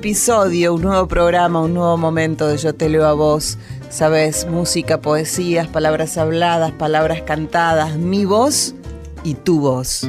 Episodio, un nuevo programa, un nuevo momento de Yo te leo a vos. Sabes, música, poesías, palabras habladas, palabras cantadas, mi voz y tu voz.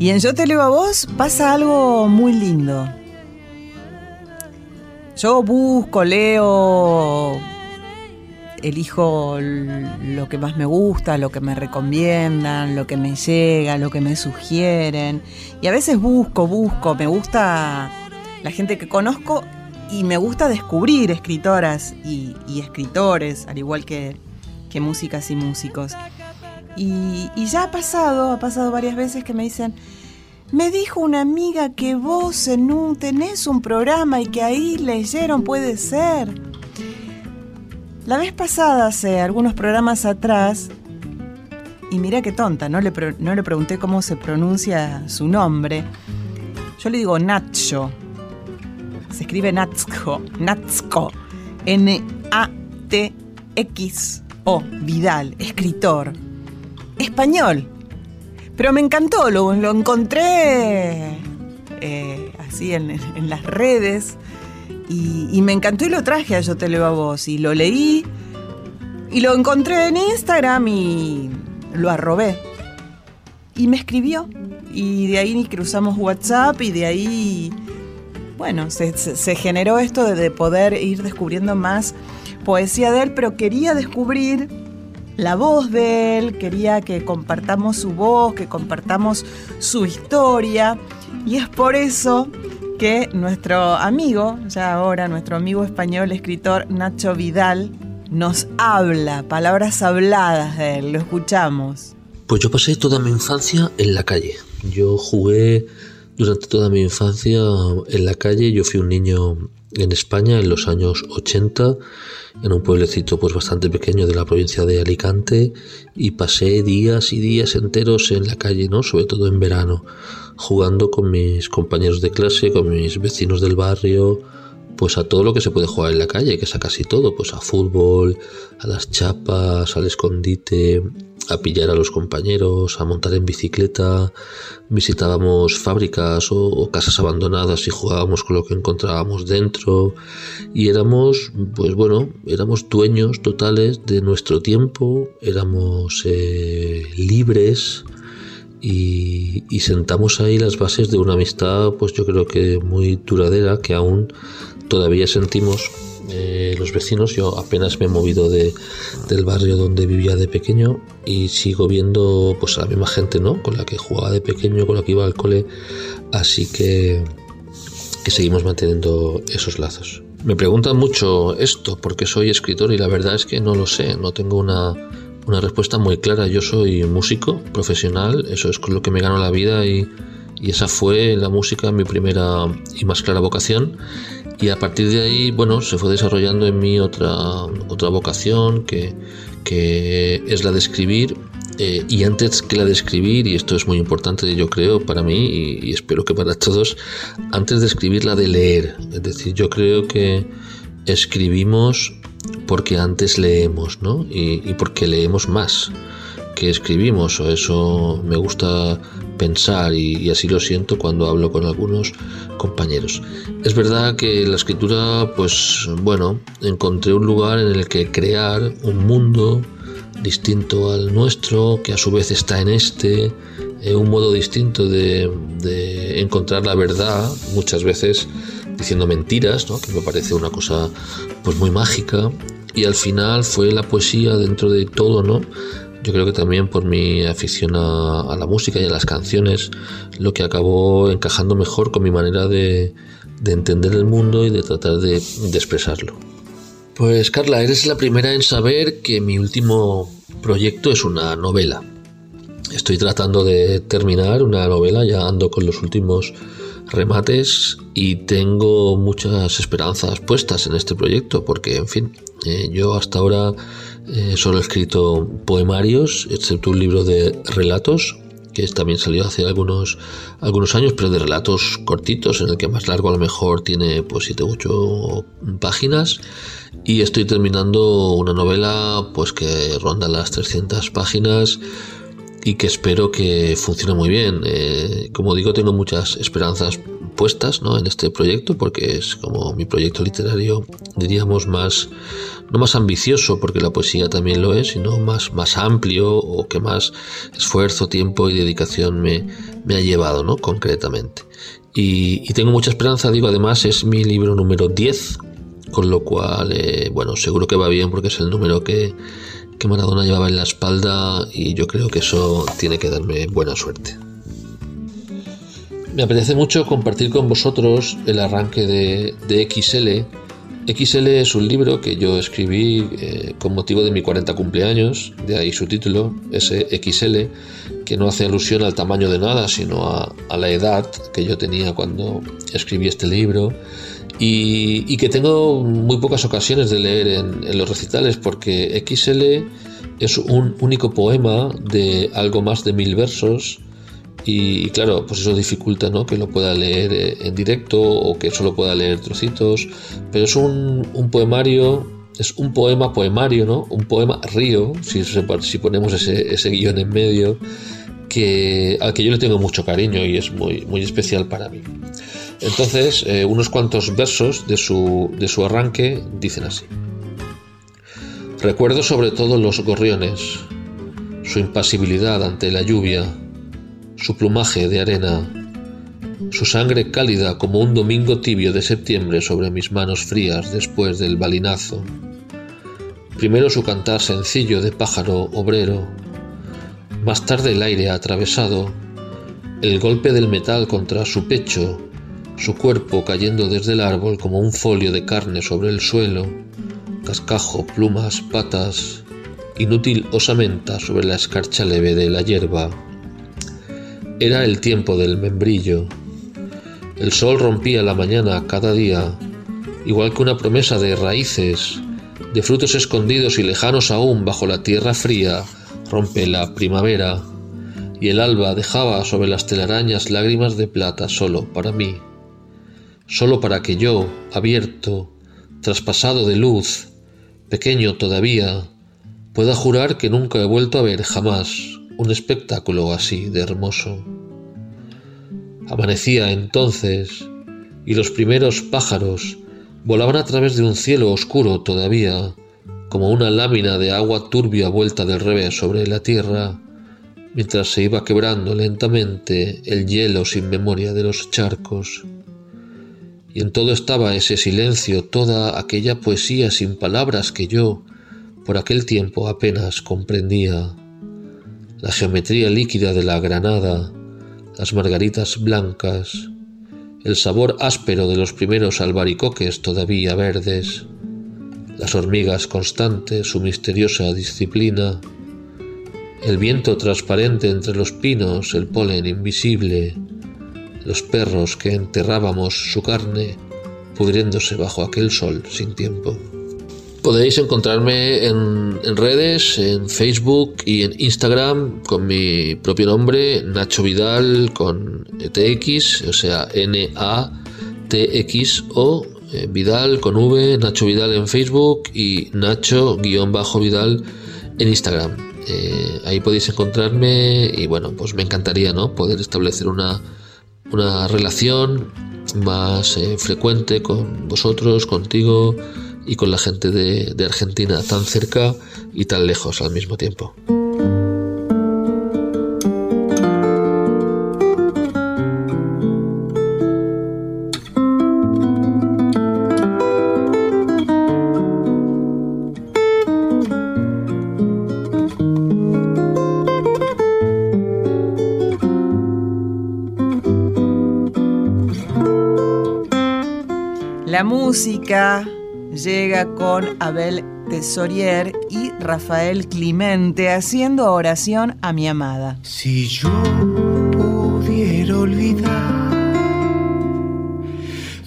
Y en Yo te leo a vos pasa algo muy lindo. Yo busco, leo, elijo lo que más me gusta, lo que me recomiendan, lo que me llega, lo que me sugieren. Y a veces busco, busco, me gusta la gente que conozco y me gusta descubrir escritoras y, escritores, al igual que, que músicas y músicos. Y, ya ha pasado, ha pasado varias veces que me dicen, me dijo una amiga que vos en un, tenés un programa y que ahí leyeron, puede ser. La vez pasada, hace algunos programas atrás, y mira qué tonta, no le, no le pregunté cómo se pronuncia su nombre. Yo le digo Nacho. Se escribe Natsko, Natsko. N-A-T-X-O, Vidal, escritor español. Pero me encantó, lo, lo encontré eh, así en, las redes y, me encantó y lo traje a Yo Te Leo a Vos y lo leí y lo encontré en Instagram y lo arrobé. Y me escribió y de ahí cruzamos WhatsApp y de ahí, bueno, se, se generó esto de poder ir descubriendo más poesía de él, pero quería descubrir la voz de él, quería que compartamos su voz, que compartamos su historia. Y es por eso que nuestro amigo, ya ahora nuestro amigo español, escritor Nacho Vidal, nos habla, palabras habladas de él, lo escuchamos. Pues yo pasé toda mi infancia en la calle. Yo jugué durante toda mi infancia en la calle. Yo fui un niño en España en los años 80 en un pueblecito pues bastante pequeño de la provincia de Alicante y pasé días y días enteros en la calle, ¿no? Sobre todo en verano, jugando con mis compañeros de clase, con mis vecinos del barrio, pues a todo lo que se puede jugar en la calle, que es a casi todo, pues a fútbol, a las chapas, al escondite, a pillar a los compañeros, a montar en bicicleta, visitábamos fábricas o, casas abandonadas y jugábamos con lo que encontrábamos dentro. Y éramos, pues bueno, éramos dueños totales de nuestro tiempo, éramos eh, libres y, y sentamos ahí las bases de una amistad, pues yo creo que muy duradera que aún todavía sentimos eh, los vecinos. Yo apenas me he movido de, del barrio donde vivía de pequeño y sigo viendo pues a la misma gente, ¿no? Con la que jugaba de pequeño, con la que iba al cole. Así que, que seguimos manteniendo esos lazos. Me preguntan mucho esto, porque soy escritor y la verdad es que no lo sé, no tengo una, una respuesta muy clara. Yo soy músico profesional, eso es con lo que me gano la vida y, Y esa fue la música mi primera y más clara vocación. Y a partir de ahí, bueno, se fue desarrollando en mí otra, otra vocación que, que es la de escribir. Eh, y antes que la de escribir, y esto es muy importante yo creo para mí y, espero que para todos, antes de escribir la de leer. Es decir, yo creo que escribimos porque antes leemos, ¿no? Y porque leemos más que escribimos, o eso me gusta pensar y, así lo siento cuando hablo con algunos compañeros. Es verdad que la escritura, pues bueno, encontré un lugar en el que crear un mundo distinto al nuestro, que a su vez está en este, eh, un modo distinto de, encontrar la verdad, muchas veces diciendo mentiras, que me parece una cosa pues muy mágica, y al final fue la poesía dentro de todo, ¿no? Yo creo que también por mi afición a, la música y a las canciones, lo que acabó encajando mejor con mi manera de, de entender el mundo y de tratar de, de, expresarlo. Pues Carla, eres la primera en saber que mi último proyecto es una novela. Estoy tratando de terminar una novela, ya ando con los últimos remates y tengo muchas esperanzas puestas en este proyecto porque, en fin, eh, yo hasta ahora eh, solo he escrito poemarios, excepto un libro de relatos, que también salió hace algunos, algunos años, pero de relatos cortitos, en el que más largo a lo mejor tiene pues 7 u 8 páginas. Y estoy terminando una novela pues que ronda las 300 páginas y que espero que funcione muy bien. Eh, como digo, tengo muchas esperanzas puestas ¿no? en este proyecto porque es como mi proyecto literario, diríamos, más, no más ambicioso, porque la poesía también lo es, sino más, más amplio o que más esfuerzo, tiempo y dedicación me, me ha llevado, ¿no? concretamente. Y, tengo mucha esperanza, digo, además es mi libro número 10, con lo cual, eh, bueno, seguro que va bien porque es el número que, que Maradona llevaba en la espalda y yo creo que eso tiene que darme buena suerte. Me apetece mucho compartir con vosotros el arranque de, de XL. XL es un libro que yo escribí eh, con motivo de mi 40 cumpleaños, de ahí su título, ese XL, que no hace alusión al tamaño de nada, sino a, la edad que yo tenía cuando escribí este libro y, y, que tengo muy pocas ocasiones de leer en, en, los recitales porque XL es un único poema de algo más de mil versos y, claro, pues eso dificulta ¿no? que lo pueda leer eh, en directo o que solo pueda leer trocitos, pero es un, un poemario es un poema poemario, ¿no? Un poema río, si, si ponemos ese, ese guion en medio, que, al que yo le tengo mucho cariño y es muy, muy especial para mí. Entonces, eh, unos cuantos versos de su, de su arranque dicen así. Recuerdo sobre todo los gorriones, su impasibilidad ante la lluvia, su plumaje de arena, su sangre cálida como un domingo tibio de septiembre sobre mis manos frías después del balinazo. Primero su cantar sencillo de pájaro obrero, más tarde el aire atravesado, el golpe del metal contra su pecho, su cuerpo cayendo desde el árbol como un folio de carne sobre el suelo, cascajo, plumas, patas, inútil osamenta sobre la escarcha leve de la hierba. Era el tiempo del membrillo. El sol rompía la mañana cada día, igual que una promesa de raíces, de frutos escondidos y lejanos aún bajo la tierra fría, rompe la primavera, y el alba dejaba sobre las telarañas lágrimas de plata solo para mí, solo para que yo, abierto, traspasado de luz, pequeño todavía, pueda jurar que nunca he vuelto a ver jamás un espectáculo así de hermoso. Amanecía entonces, y los primeros pájaros volaban a través de un cielo oscuro todavía, como una lámina de agua turbia vuelta del revés sobre la tierra, mientras se iba quebrando lentamente el hielo sin memoria de los charcos. Y en todo estaba ese silencio, toda aquella poesía sin palabras que yo, por aquel tiempo apenas comprendía la geometría líquida de la granada, las margaritas blancas, el sabor áspero de los primeros albaricoques todavía verdes, las hormigas constantes, su misteriosa disciplina, el viento transparente entre los pinos, el polen invisible, los perros que enterrábamos su carne pudriéndose bajo aquel sol sin tiempo. Podéis encontrarme en, redes, en Facebook y en Instagram con mi propio nombre, Nacho Vidal con TX, o sea, N-A-T-X o eh, Vidal con V, Nacho Vidal en Facebook y Nacho-Vidal en Instagram. Eh, ahí podéis encontrarme y bueno, pues me encantaría ¿no? poder establecer una, una relación más eh, frecuente con vosotros, contigo y con la gente de, de Argentina tan cerca y tan lejos al mismo tiempo. Música llega con Abel Tesorier y Rafael Clemente haciendo oración a mi amada. Si yo pudiera olvidar,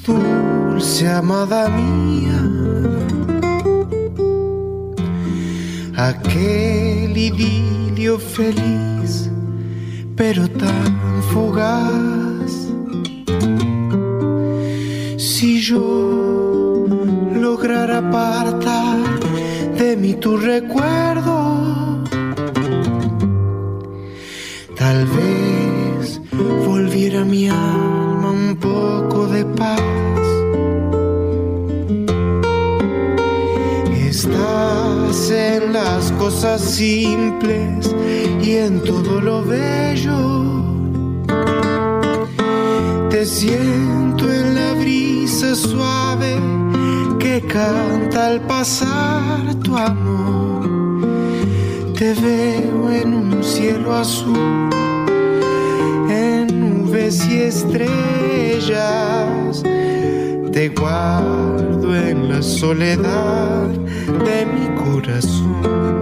dulce amada mía, aquel idilio feliz, pero tan fugaz. Tu recuerdo. Tal vez volviera mi alma un poco de paz. Estás en las cosas simples y en todo lo bello. Te siento en la brisa suave canta al pasar tu amor. Te veo en un cielo azul, en nubes y estrellas. Te guardo en la soledad de mi corazón.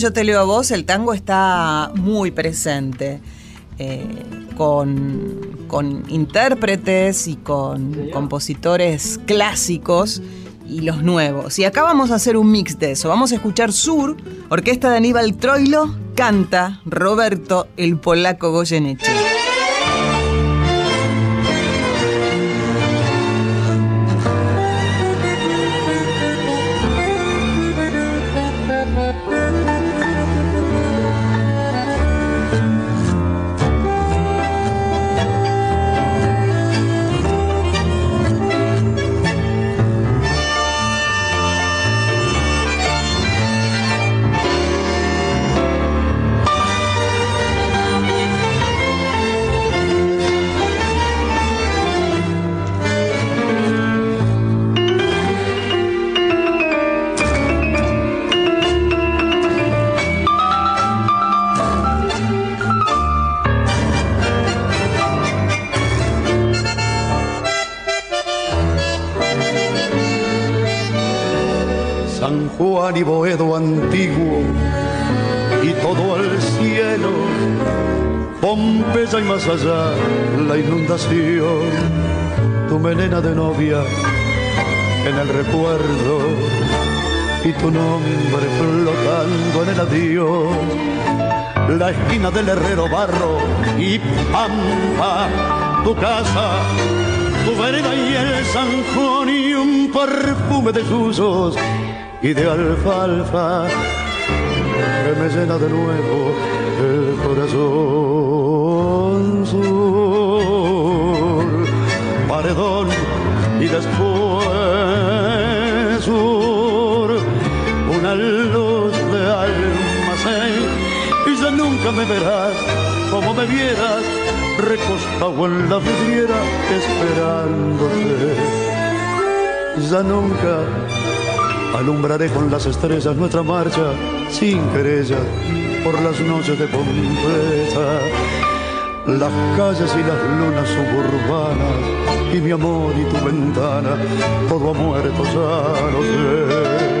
Yo te leo a vos, el tango está muy presente. Eh, con, intérpretes y con compositores clásicos y los nuevos. Y acá vamos a hacer un mix de eso. Vamos a escuchar Sur, orquesta de Aníbal Troilo, canta Roberto el polaco Goyeneche. Pompeya y más allá la inundación, tu melena de novia en el recuerdo y tu nombre flotando en el adiós. La esquina del herrero barro y pampa, tu casa, tu vereda y el zanjón y un perfume de usos y de alfalfa que me llena de nuevo el corazón sur, paredón y después sur, una luz de almacén y ya nunca me verás como me vieras recostado en la vidriera esperándote. Ya nunca Alumbraré con las estrellas nuestra marcha sin querella por las noches de Pompeya. Las calles y las lunas suburbanas y mi amor y tu ventana, todo ha muerto, ya sé.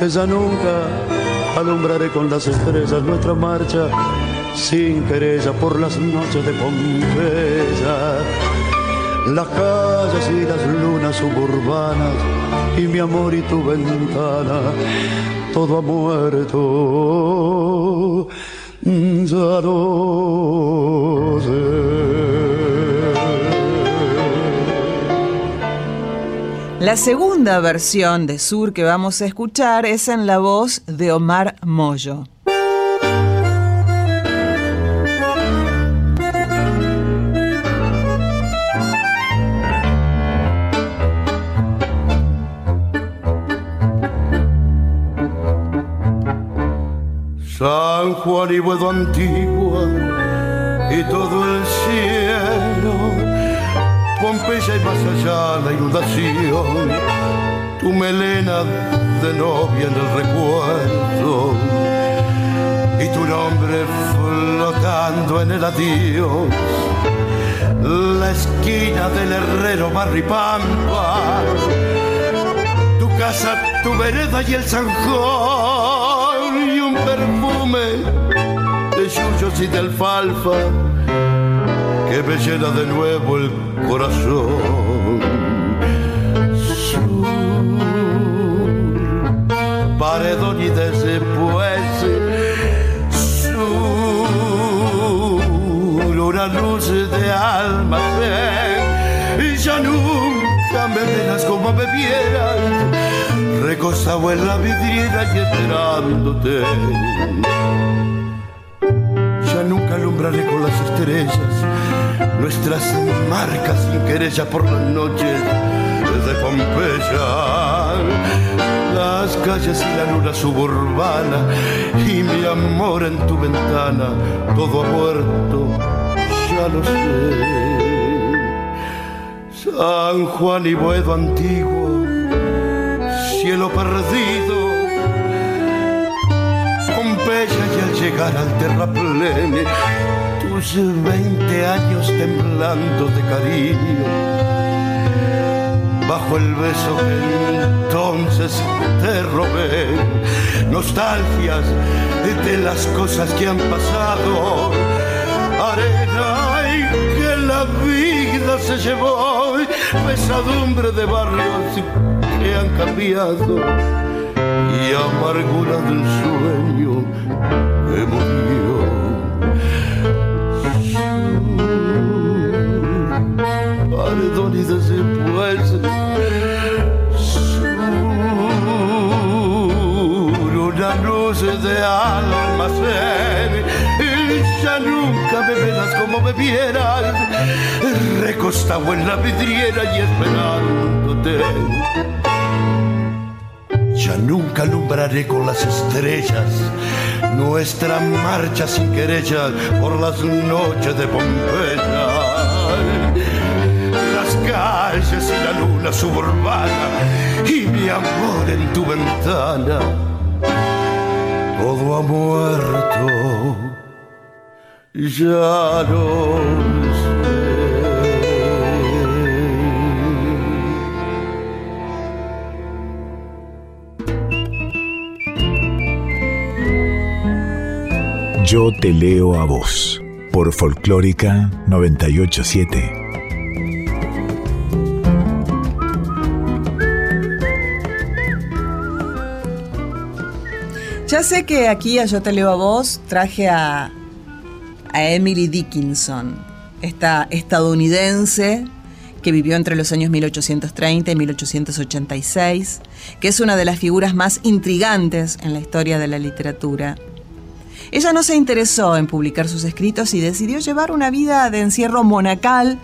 ella nunca alumbraré con las estrellas nuestra marcha sin querella por las noches de Pompeya. Las calles y las lunas suburbanas y mi amor y tu ventana, todo ha muerto. Ya La segunda versión de Sur que vamos a escuchar es en la voz de Omar Moyo. San Juan y Buedo Antigua y todo el cielo Pompeya y más allá la inundación, tu melena de novia en el recuerdo. Y tu nombre flotando en el adiós. La esquina del herrero Barripampa, tu casa, tu vereda y el zanjón y un perfume de yuyos y de alfalfa que me llena de nuevo el corazón. Sur, paredón y después sur, una luz de almacén. Y ya nunca me verás como me vieras, recostado en la vidriera y esperándote Ya nunca alumbraré con las estrellas nuestras marcas sin querella por las noches de Pompeya, las calles y la luna suburbana y mi amor en tu ventana, todo ha muerto, ya lo sé. San Juan y Buedo antiguo, cielo perdido, Pompeya y al llegar al terraplén, tus veinte años temblando de cariño bajo el beso que entonces te robé, nostalgias de las cosas que han pasado, arena y que la vida se llevó, pesadumbre de barrios que han cambiado y amargura del sueño que murió. Recostado en la vidriera y esperándote. Ya nunca alumbraré con las estrellas nuestra marcha sin querella por las noches de Pompeya. Las calles y la luna suburbana y mi amor en tu ventana. Todo ha muerto, ya. Yo te leo a vos por Folclórica 987. Ya sé que aquí a Yo te leo a vos traje a, a Emily Dickinson, esta estadounidense que vivió entre los años 1830 y 1886, que es una de las figuras más intrigantes en la historia de la literatura. Ella no se interesó en publicar sus escritos y decidió llevar una vida de encierro monacal,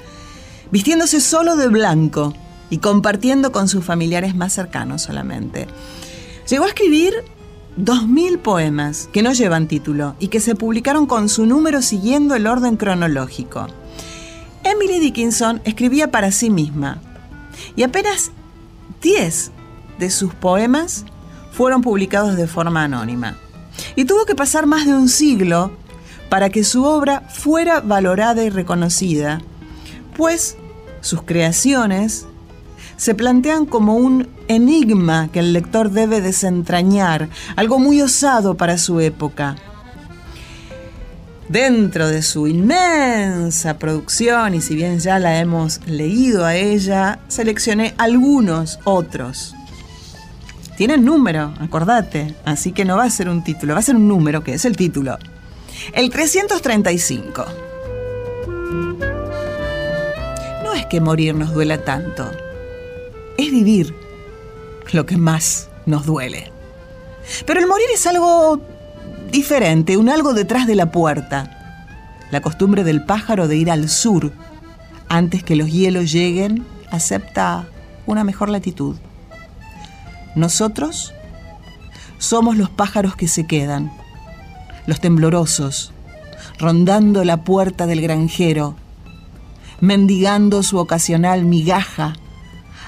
vistiéndose solo de blanco y compartiendo con sus familiares más cercanos solamente. Llegó a escribir 2.000 poemas que no llevan título y que se publicaron con su número siguiendo el orden cronológico. Emily Dickinson escribía para sí misma y apenas 10 de sus poemas fueron publicados de forma anónima. Y tuvo que pasar más de un siglo para que su obra fuera valorada y reconocida, pues sus creaciones se plantean como un enigma que el lector debe desentrañar, algo muy osado para su época. Dentro de su inmensa producción, y si bien ya la hemos leído a ella, seleccioné algunos otros. Tienen número, acordate, así que no va a ser un título, va a ser un número, que es el título. El 335. No es que morir nos duela tanto, es vivir lo que más nos duele. Pero el morir es algo diferente, un algo detrás de la puerta. La costumbre del pájaro de ir al sur antes que los hielos lleguen acepta una mejor latitud. Nosotros somos los pájaros que se quedan, los temblorosos, rondando la puerta del granjero, mendigando su ocasional migaja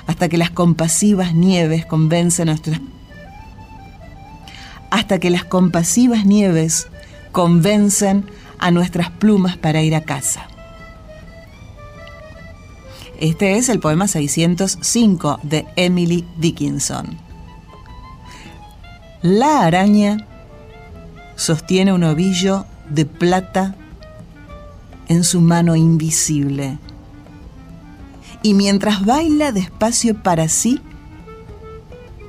hasta que las compasivas nieves convencen a nuestras hasta que las compasivas nieves convencen a nuestras plumas para ir a casa. Este es el poema 605 de Emily Dickinson. La araña sostiene un ovillo de plata en su mano invisible y mientras baila despacio para sí,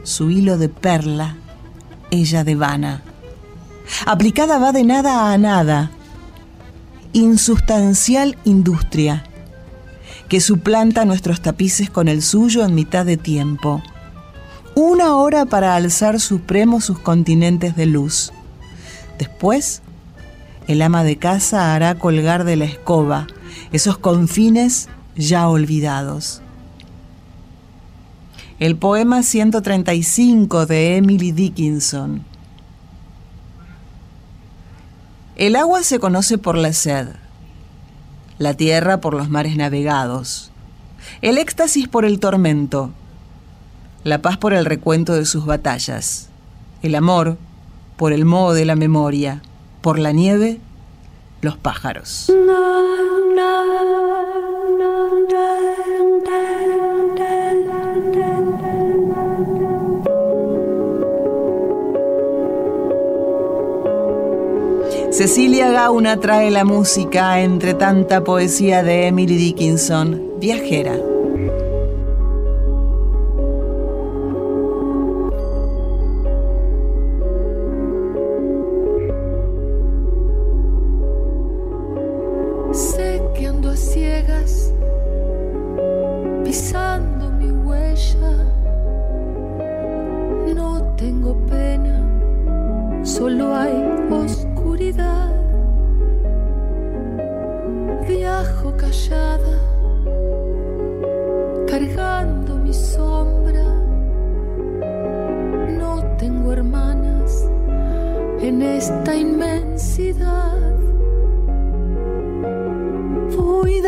su hilo de perla, ella devana. Aplicada va de nada a nada insustancial industria que suplanta nuestros tapices con el suyo en mitad de tiempo. Una hora para alzar supremos sus continentes de luz. Después, el ama de casa hará colgar de la escoba esos confines ya olvidados. El poema 135 de Emily Dickinson. El agua se conoce por la sed, la tierra por los mares navegados, el éxtasis por el tormento, la paz por el recuento de sus batallas, el amor por el modo de la memoria, por la nieve, los pájaros. Cecilia Gauna trae la música entre tanta poesía de Emily Dickinson, viajera.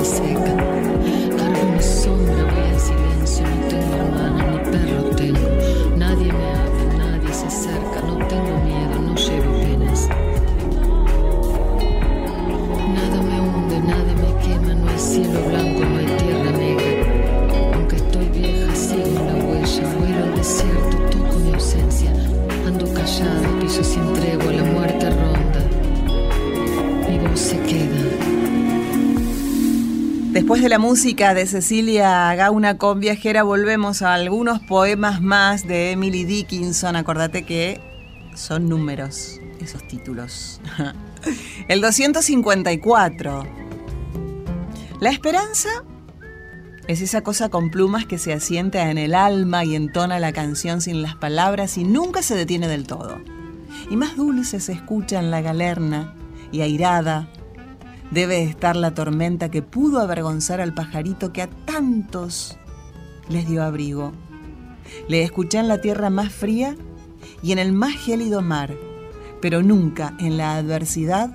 Después de la música de Cecilia Gauna con Viajera, volvemos a algunos poemas más de Emily Dickinson. Acordate que son números esos títulos. El 254. La esperanza es esa cosa con plumas que se asienta en el alma y entona la canción sin las palabras y nunca se detiene del todo. Y más dulce se escucha en la galerna y airada debe estar la tormenta que pudo avergonzar al pajarito que a tantos les dio abrigo. Le escuché en la tierra más fría y en el más gélido mar, pero nunca en la adversidad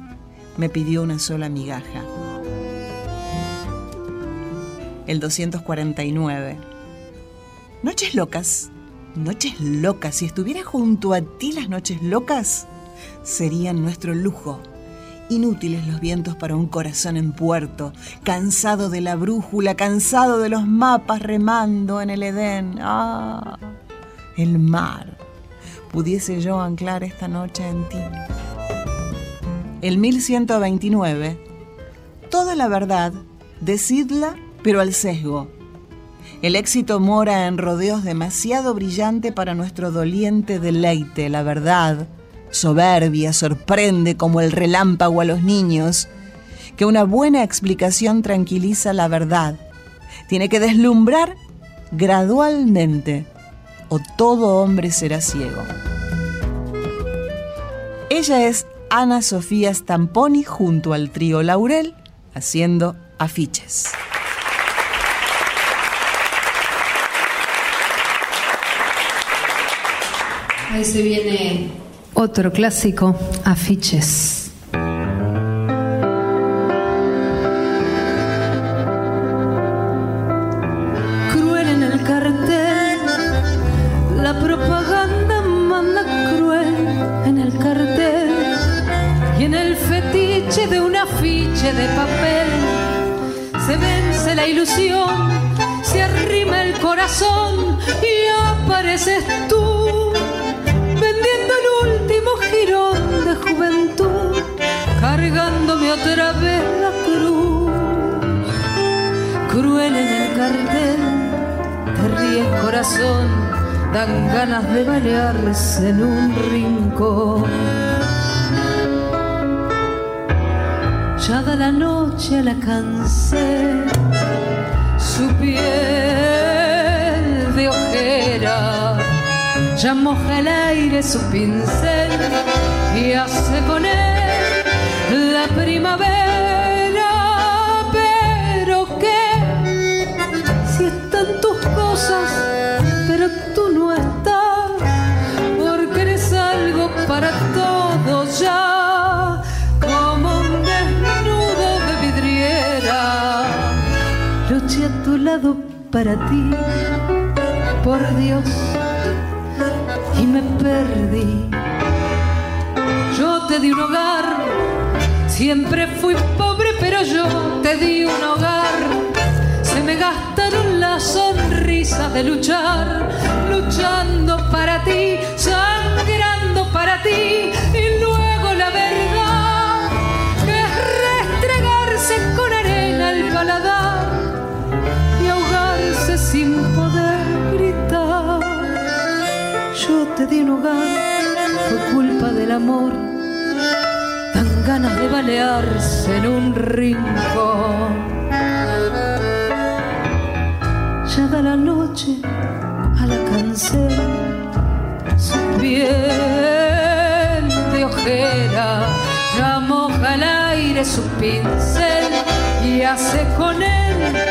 me pidió una sola migaja. El 249. Noches locas, noches locas. Si estuviera junto a ti las noches locas, serían nuestro lujo. Inútiles los vientos para un corazón en puerto, cansado de la brújula, cansado de los mapas remando en el Edén. Ah, el mar. Pudiese yo anclar esta noche en ti. El 1129. Toda la verdad, decidla, pero al sesgo. El éxito mora en rodeos demasiado brillante para nuestro doliente deleite, la verdad soberbia, sorprende como el relámpago a los niños, que una buena explicación tranquiliza la verdad. Tiene que deslumbrar gradualmente o todo hombre será ciego. Ella es Ana Sofía Stamponi junto al trío Laurel haciendo afiches. Ahí se viene otro clásico, afiches. Dan ganas de balearse en un rincón. Ya da la noche la cansé, su piel de ojera ya moja el aire su pincel y hace con él la primavera. Para ti, por Dios y me perdí. Yo te di un hogar, siempre fui pobre, pero yo te di un hogar. Se me gastaron las sonrisas de luchar, luchando para ti, sangrando para ti, hogar, fue culpa del amor. Dan ganas de balearse en un rincón. Ya da la noche a la cancel, su piel de ojera, ya moja el aire su pincel y hace con él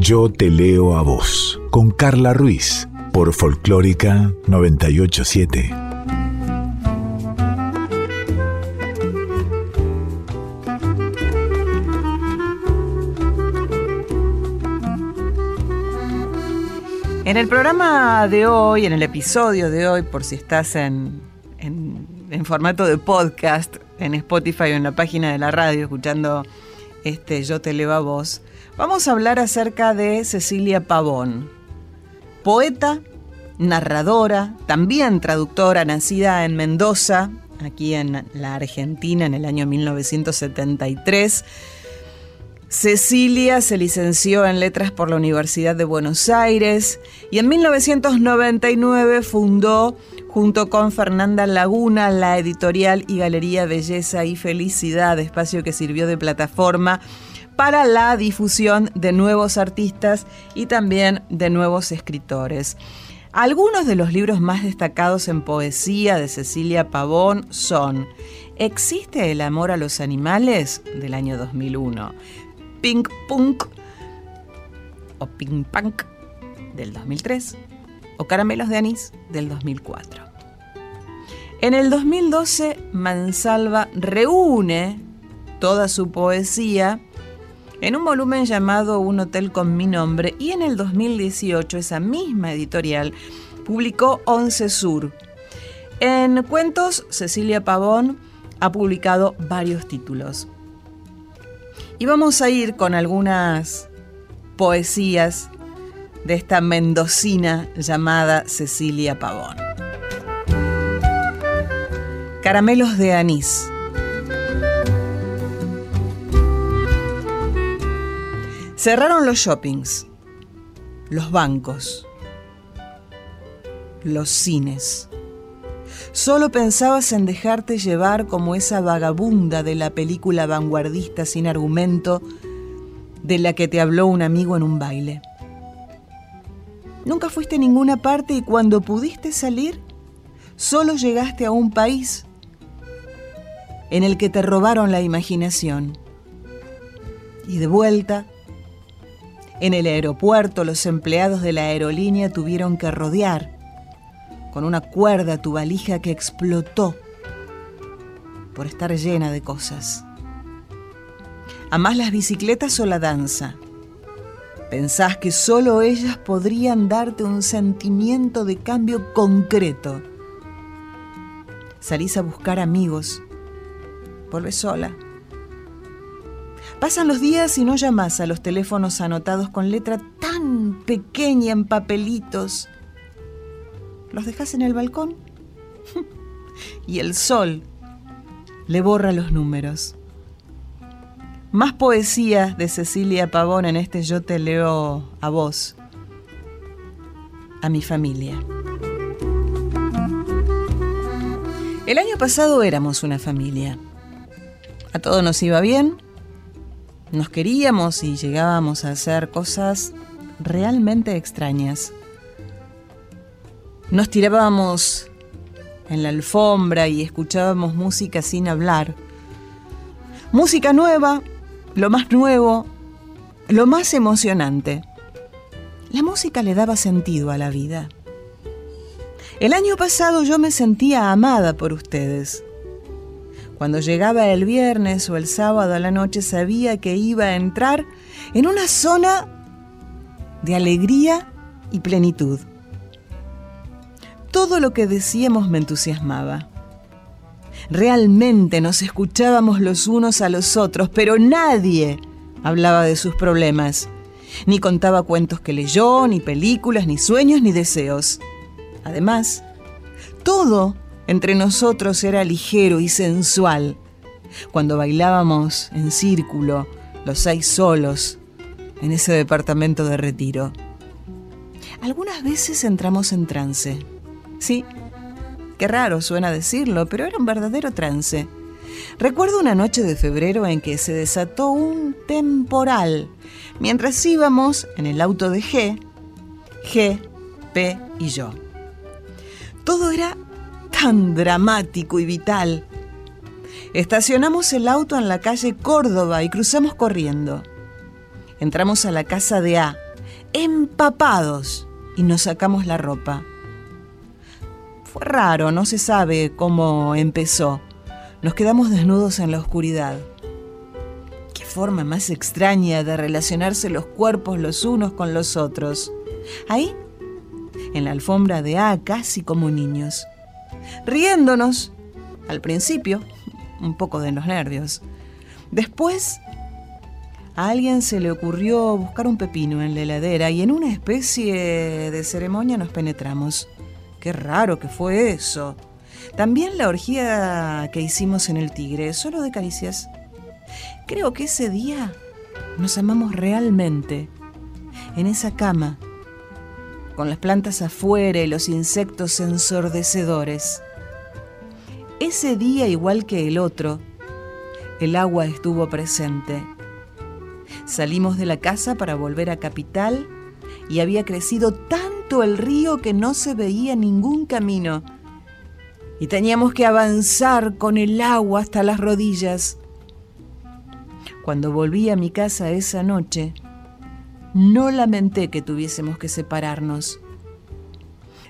Yo te leo a vos, con Carla Ruiz por Folclórica 987. En el programa de hoy, en el episodio de hoy, por si estás en, en, formato de podcast, en Spotify o en la página de la radio, escuchando este Yo te leo a vos, vamos a hablar acerca de Cecilia Pavón, poeta, narradora, también traductora, nacida en Cecilia se licenció en letras por la Universidad de Buenos Aires y en 1999 fundó junto con Fernanda Laguna la editorial y galería Belleza y Felicidad, espacio que sirvió de plataforma para la difusión de nuevos artistas y también de nuevos escritores. Algunos de los libros más destacados en poesía de Cecilia Pavón son ¿Existe el amor a los animales? del año 2001, Pink Punk o Pink Punk del 2003 o Caramelos de Anís del 2004. En el 2012, Mansalva reúne toda su poesía en un volumen llamado Un Hotel con mi nombre y en el 2018 esa misma editorial publicó Once Sur. En cuentos, Cecilia Pavón ha publicado varios títulos. Y vamos a ir con algunas poesías de esta mendocina llamada Cecilia Pavón. Caramelos de anís. Cerraron los shoppings, los bancos, los cines. Solo pensabas en dejarte llevar como esa vagabunda de la película vanguardista sin argumento de la que te habló un amigo en un baile. Nunca fuiste a ninguna parte y cuando pudiste salir, solo llegaste a un país en el que te robaron la imaginación. Y de vuelta, en el aeropuerto los empleados de la aerolínea tuvieron que rodear con una cuerda tu valija que explotó por estar llena de cosas. Amás las bicicletas o la danza. Pensás que solo ellas podrían darte un sentimiento de cambio concreto. Salís a buscar amigos. Volvés sola. Pasan los días y no llamas a los teléfonos anotados con letra tan pequeña en papelitos. Los dejas en el balcón y el sol le borra los números. Más poesía de Cecilia Pavón en este Yo te leo a vos, a mi familia. El año pasado éramos una familia. A todos nos iba bien, nos queríamos y llegábamos a hacer cosas realmente extrañas. Nos tirábamos en la alfombra y escuchábamos música sin hablar. Música nueva lo más nuevo, lo más emocionante. La música le daba sentido a la vida. El año pasado yo me sentía amada por ustedes. Cuando llegaba el viernes o el sábado a la noche sabía que iba a entrar en una zona de alegría y plenitud. Todo lo que decíamos me entusiasmaba. Realmente nos escuchábamos los unos a los otros, pero nadie hablaba de sus problemas, ni contaba cuentos que leyó, ni películas, ni sueños, ni deseos. Además, todo entre nosotros era ligero y sensual. Cuando bailábamos en círculo, los seis solos, en ese departamento de retiro. Algunas veces entramos en trance. Sí, Qué raro suena decirlo, pero era un verdadero trance. Recuerdo una noche de febrero en que se desató un temporal mientras íbamos en el auto de G, G, P y yo. Todo era tan dramático y vital. Estacionamos el auto en la calle Córdoba y cruzamos corriendo. Entramos a la casa de A, empapados, y nos sacamos la ropa. Fue raro, no se sabe cómo empezó. Nos quedamos desnudos en la oscuridad. Qué forma más extraña de relacionarse los cuerpos los unos con los otros. Ahí, en la alfombra de A, casi como niños. Riéndonos, al principio, un poco de los nervios. Después, a alguien se le ocurrió buscar un pepino en la heladera y en una especie de ceremonia nos penetramos. Qué raro que fue eso. También la orgía que hicimos en el Tigre, solo de caricias. Creo que ese día nos amamos realmente en esa cama, con las plantas afuera y los insectos ensordecedores. Ese día, igual que el otro, el agua estuvo presente. Salimos de la casa para volver a Capital y había crecido tanto el río que no se veía ningún camino. Y teníamos que avanzar con el agua hasta las rodillas. Cuando volví a mi casa esa noche, no lamenté que tuviésemos que separarnos.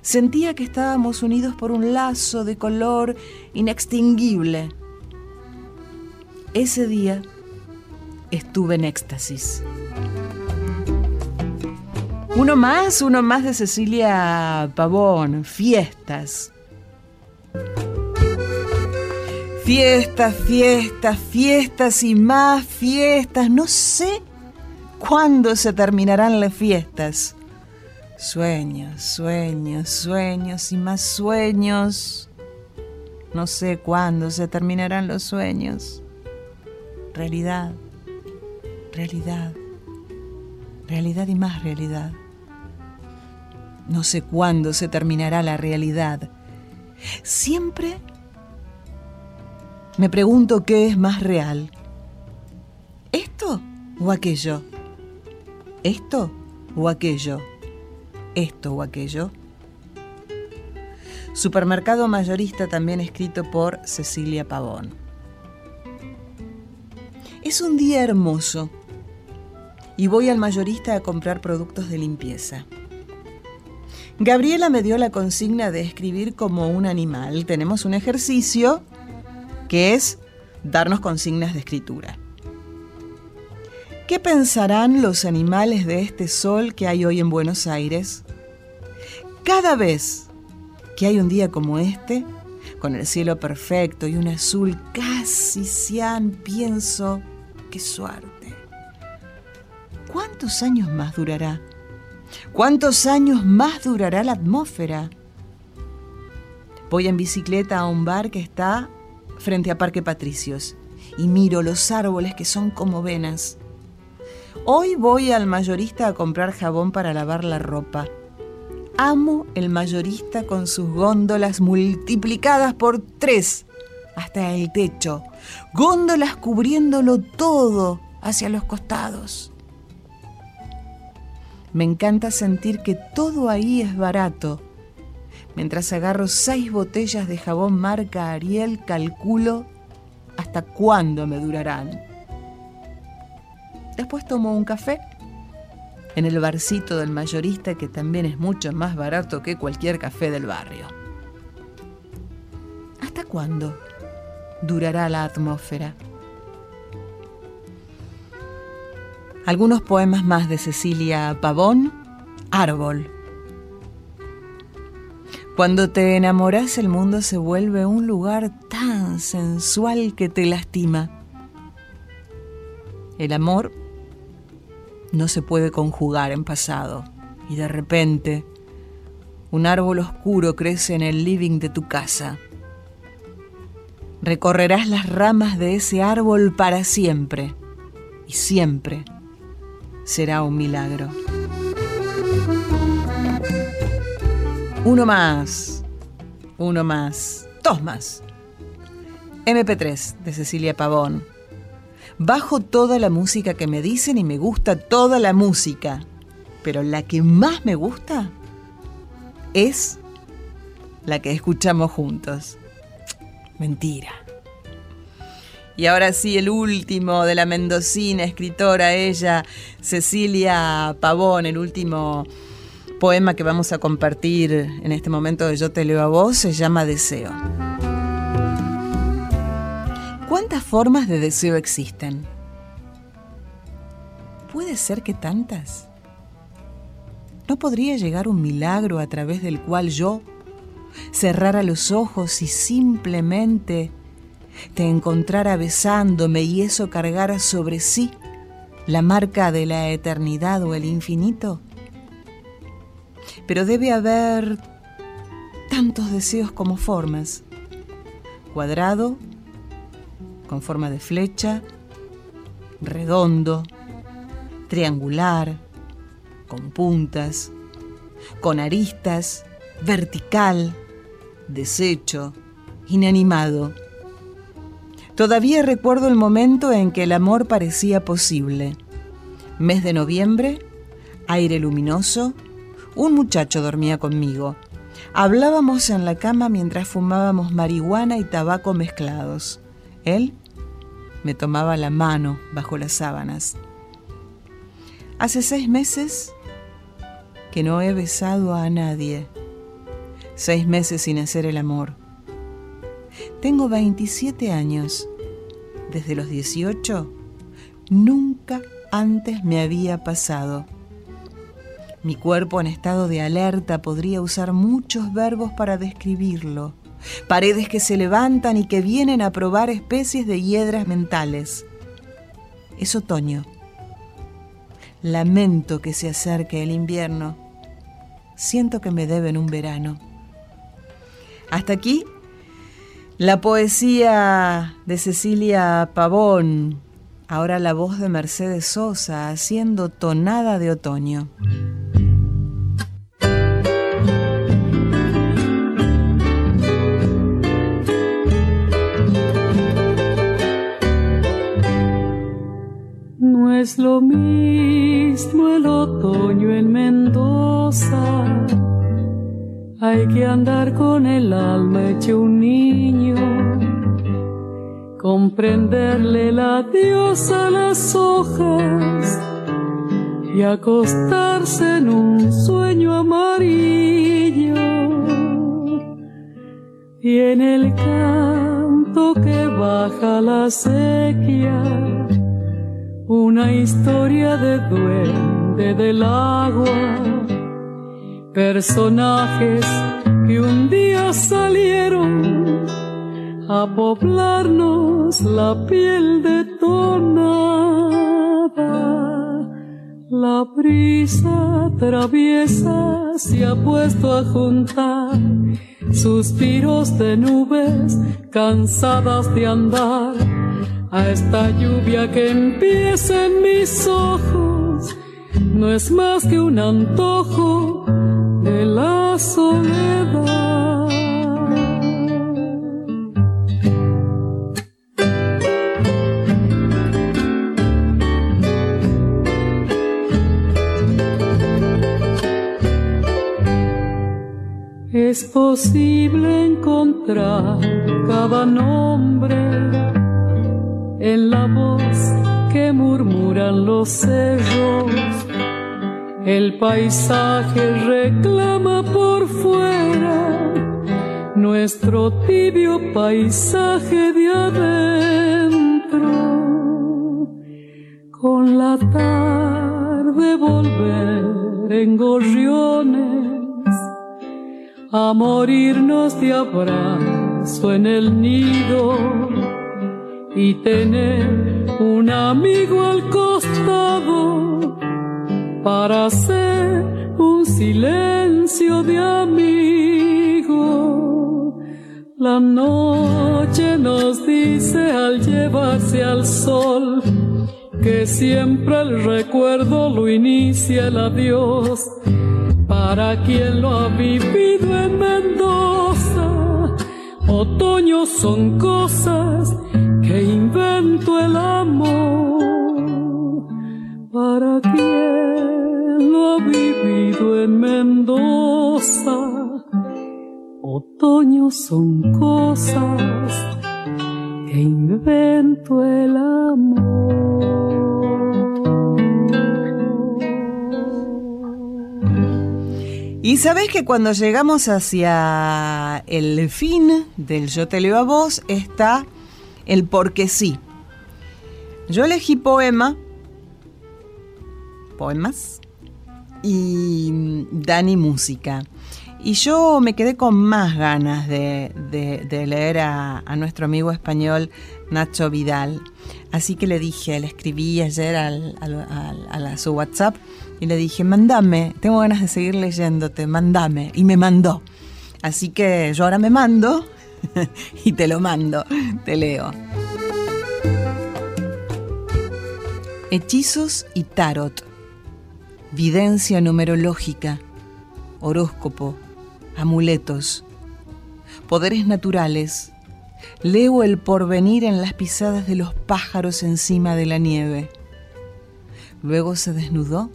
Sentía que estábamos unidos por un lazo de color inextinguible. Ese día estuve en éxtasis. Uno más, uno más de Cecilia Pavón, fiestas. Fiestas, fiestas, fiestas y más fiestas. No sé cuándo se terminarán las fiestas. Sueños, sueños, sueños y más sueños. No sé cuándo se terminarán los sueños. Realidad, realidad, realidad y más realidad. No sé cuándo se terminará la realidad. Siempre me pregunto qué es más real. ¿Esto o aquello? ¿Esto o aquello? ¿Esto o aquello? Supermercado mayorista también escrito por Cecilia Pavón. Es un día hermoso y voy al mayorista a comprar productos de limpieza. Gabriela me dio la consigna de escribir como un animal. Tenemos un ejercicio que es darnos consignas de escritura. ¿Qué pensarán los animales de este sol que hay hoy en Buenos Aires? Cada vez que hay un día como este, con el cielo perfecto y un azul casi cian, pienso, qué suerte. ¿Cuántos años más durará? ¿Cuántos años más durará la atmósfera? Voy en bicicleta a un bar que está frente a Parque Patricios y miro los árboles que son como venas. Hoy voy al mayorista a comprar jabón para lavar la ropa. Amo el mayorista con sus góndolas multiplicadas por tres hasta el techo, góndolas cubriéndolo todo hacia los costados. Me encanta sentir que todo ahí es barato. Mientras agarro seis botellas de jabón marca Ariel, calculo hasta cuándo me durarán. Después tomo un café en el barcito del mayorista que también es mucho más barato que cualquier café del barrio. ¿Hasta cuándo durará la atmósfera? Algunos poemas más de Cecilia Pavón, Árbol. Cuando te enamoras el mundo se vuelve un lugar tan sensual que te lastima. El amor no se puede conjugar en pasado y de repente un árbol oscuro crece en el living de tu casa. Recorrerás las ramas de ese árbol para siempre y siempre será un milagro. Uno más, uno más, dos más. MP3 de Cecilia Pavón. Bajo toda la música que me dicen y me gusta toda la música, pero la que más me gusta es la que escuchamos juntos. Mentira. Y ahora sí, el último de la mendocina, escritora ella, Cecilia Pavón, el último poema que vamos a compartir en este momento de Yo te leo a vos, se llama Deseo. ¿Cuántas formas de deseo existen? ¿Puede ser que tantas? ¿No podría llegar un milagro a través del cual yo cerrara los ojos y simplemente te encontrara besándome y eso cargara sobre sí la marca de la eternidad o el infinito? Pero debe haber tantos deseos como formas. Cuadrado, con forma de flecha, redondo, triangular, con puntas, con aristas, vertical, deshecho, inanimado. Todavía recuerdo el momento en que el amor parecía posible. Mes de noviembre, aire luminoso, un muchacho dormía conmigo. Hablábamos en la cama mientras fumábamos marihuana y tabaco mezclados. Él me tomaba la mano bajo las sábanas. Hace seis meses que no he besado a nadie. Seis meses sin hacer el amor. Tengo 27 años. Desde los 18 nunca antes me había pasado. Mi cuerpo en estado de alerta podría usar muchos verbos para describirlo. Paredes que se levantan y que vienen a probar especies de hiedras mentales. Es otoño. Lamento que se acerque el invierno. Siento que me deben un verano. Hasta aquí la poesía de Cecilia Pavón, ahora la voz de Mercedes Sosa haciendo tonada de otoño. No es lo mismo el otoño en Mendoza. Hay que andar con el alma hecho un niño, comprenderle la diosa a las hojas y acostarse en un sueño amarillo. Y en el canto que baja la sequía, una historia de duende del agua, personajes que un día salieron a poblarnos la piel de tonada. La brisa traviesa se ha puesto a juntar suspiros de nubes cansadas de andar a esta lluvia que empieza en mis ojos. No es más que un antojo de la soledad. Es posible encontrar cada nombre en la voz que murmuran los cerros. El paisaje reclama por fuera nuestro tibio paisaje de adentro. Con la tarde volver en gorriones a morirnos de abrazo en el nido y tener un amigo al costado para hacer un silencio de amigo. La noche nos dice al llevarse al sol que siempre el recuerdo lo inicia el adiós para quien lo ha vivido en Mendoza. Otoño son cosas que invento el amor. Para quien lo ha vivido en Mendoza. Otoño son cosas que invento el amor. Y sabés que cuando llegamos hacia el fin del Yo te leo a vos está el porque sí. Yo elegí poema, poemas, y Dani música. Y yo me quedé con más ganas de, leer a, nuestro amigo español Nacho Vidal. Así que le dije, le escribí ayer a su WhatsApp y le dije, mandame, tengo ganas de seguir leyéndote, mandame. Y me mandó. Así que yo ahora me mando y te lo mando, te leo. Hechizos y tarot. Videncia numerológica. Horóscopo. Amuletos. Poderes naturales. Leo el porvenir en las pisadas de los pájaros encima de la nieve. Luego se desnudó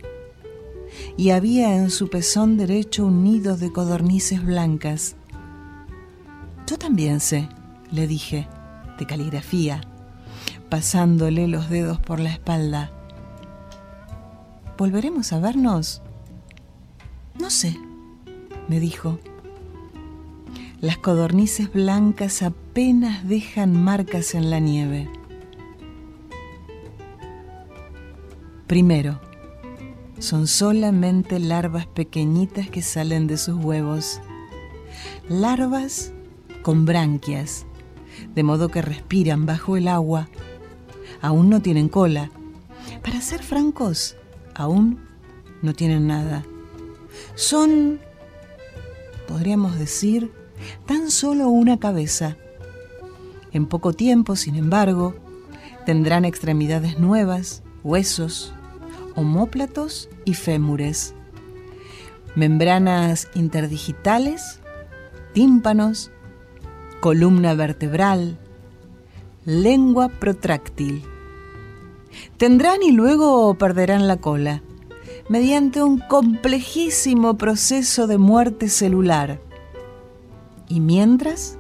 y había en su pezón derecho un nido de codornices blancas. Yo también sé, le dije, de caligrafía pasándole los dedos por la espalda. ¿Volveremos a vernos? No sé, me dijo. Las codornices blancas apenas dejan marcas en la nieve. Primero, son solamente larvas pequeñitas que salen de sus huevos. Larvas con branquias, de modo que respiran bajo el agua aún no tienen cola. Para ser francos, aún no tienen nada. Son, podríamos decir, tan solo una cabeza. En poco tiempo, sin embargo, tendrán extremidades nuevas, huesos, homóplatos y fémures, membranas interdigitales, tímpanos, columna vertebral, lengua protráctil Tendrán y luego perderán la cola, mediante un complejísimo proceso de muerte celular. Y mientras,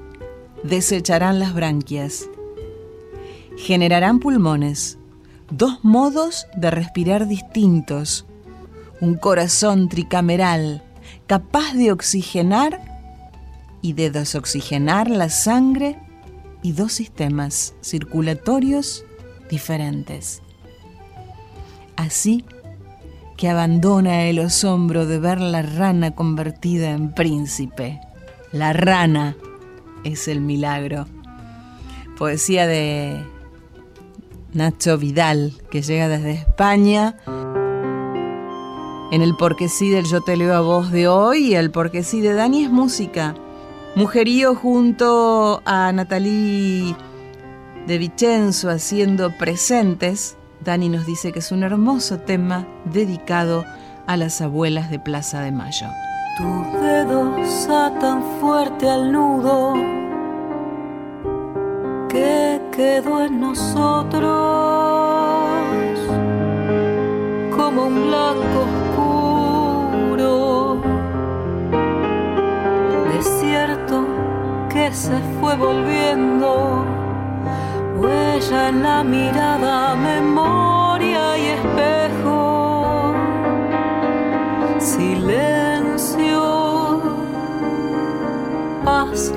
desecharán las branquias. Generarán pulmones, dos modos de respirar distintos, un corazón tricameral capaz de oxigenar y de desoxigenar la sangre y dos sistemas circulatorios diferentes así que abandona el asombro de ver la rana convertida en príncipe. La rana es el milagro. Poesía de Nacho Vidal, que llega desde España. En el porque sí del Yo te leo a voz de hoy el porque sí de Dani es música. Mujerío junto a Natalie de Vicenzo haciendo presentes Dani nos dice que es un hermoso tema dedicado a las abuelas de Plaza de Mayo. Tus dedos atan fuerte al nudo que quedó en nosotros como un blanco se fue volviendo. Huella en la mirada, memoria y espejo, silencio, paz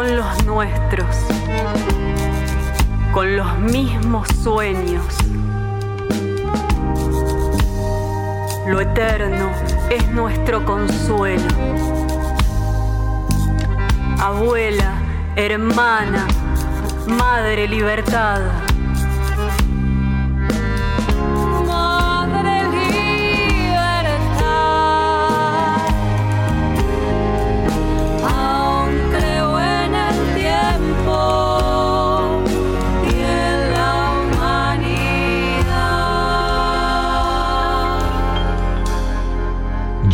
son los nuestros, con los mismos sueños. Lo eterno es nuestro consuelo. Abuela, hermana, madre libertad.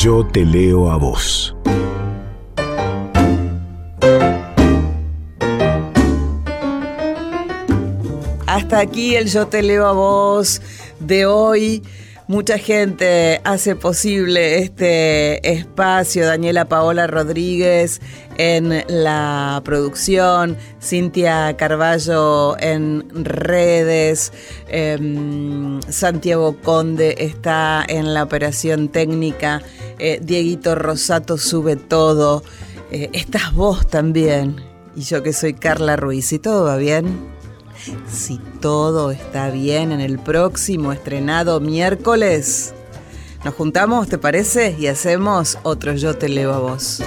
Yo te leo a vos. Hasta aquí el Yo te leo a vos de hoy. Mucha gente hace posible este espacio. Daniela Paola Rodríguez en la producción, Cintia Carballo en redes, em, Santiago Conde está en la operación técnica, eh, Dieguito Rosato sube todo, eh, estás vos también, y yo que soy Carla Ruiz, ¿y todo va bien? Si todo está bien en el próximo estrenado miércoles, nos juntamos, ¿te parece? Y hacemos otro Yo te leo a vos.